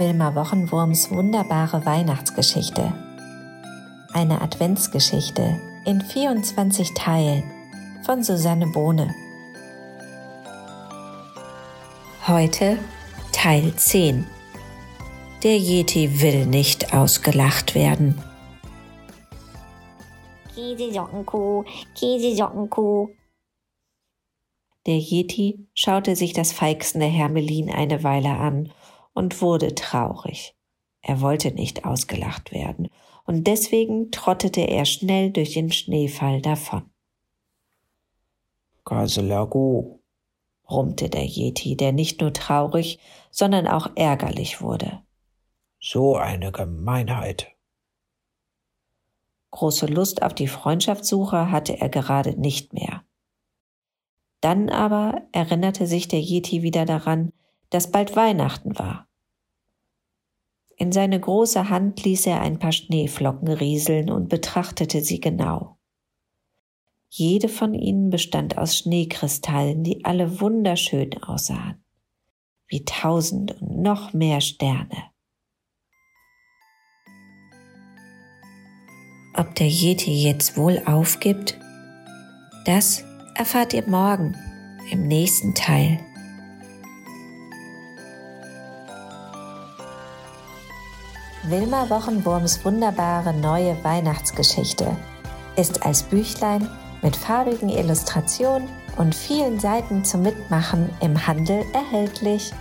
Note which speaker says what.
Speaker 1: Wilma Wochenwurms wunderbare Weihnachtsgeschichte. Eine Adventsgeschichte in 24 Teilen von Susanne Bohne. Heute Teil 10. Der Yeti will nicht ausgelacht werden.
Speaker 2: Käsesockenkuh, Käsesockenkuh.
Speaker 1: Der Yeti schaute sich das feixende Hermelin eine Weile an und wurde traurig. Er wollte nicht ausgelacht werden, und deswegen trottete er schnell durch den Schneefall davon.
Speaker 3: Kaselagu,
Speaker 1: brummte der Yeti, der nicht nur traurig, sondern auch ärgerlich wurde.
Speaker 3: So eine Gemeinheit.
Speaker 1: Große Lust auf die Freundschaftssuche hatte er gerade nicht mehr. Dann aber erinnerte sich der Yeti wieder daran, dass bald Weihnachten war. In seine große Hand ließ er ein paar Schneeflocken rieseln und betrachtete sie genau. Jede von ihnen bestand aus Schneekristallen, die alle wunderschön aussahen, wie tausend und noch mehr Sterne. Ob der Yeti jetzt wohl aufgibt? Das erfahrt ihr morgen im nächsten Teil. Wilma Wochenwurms wunderbare neue Weihnachtsgeschichte ist als Büchlein mit farbigen Illustrationen und vielen Seiten zum Mitmachen im Handel erhältlich.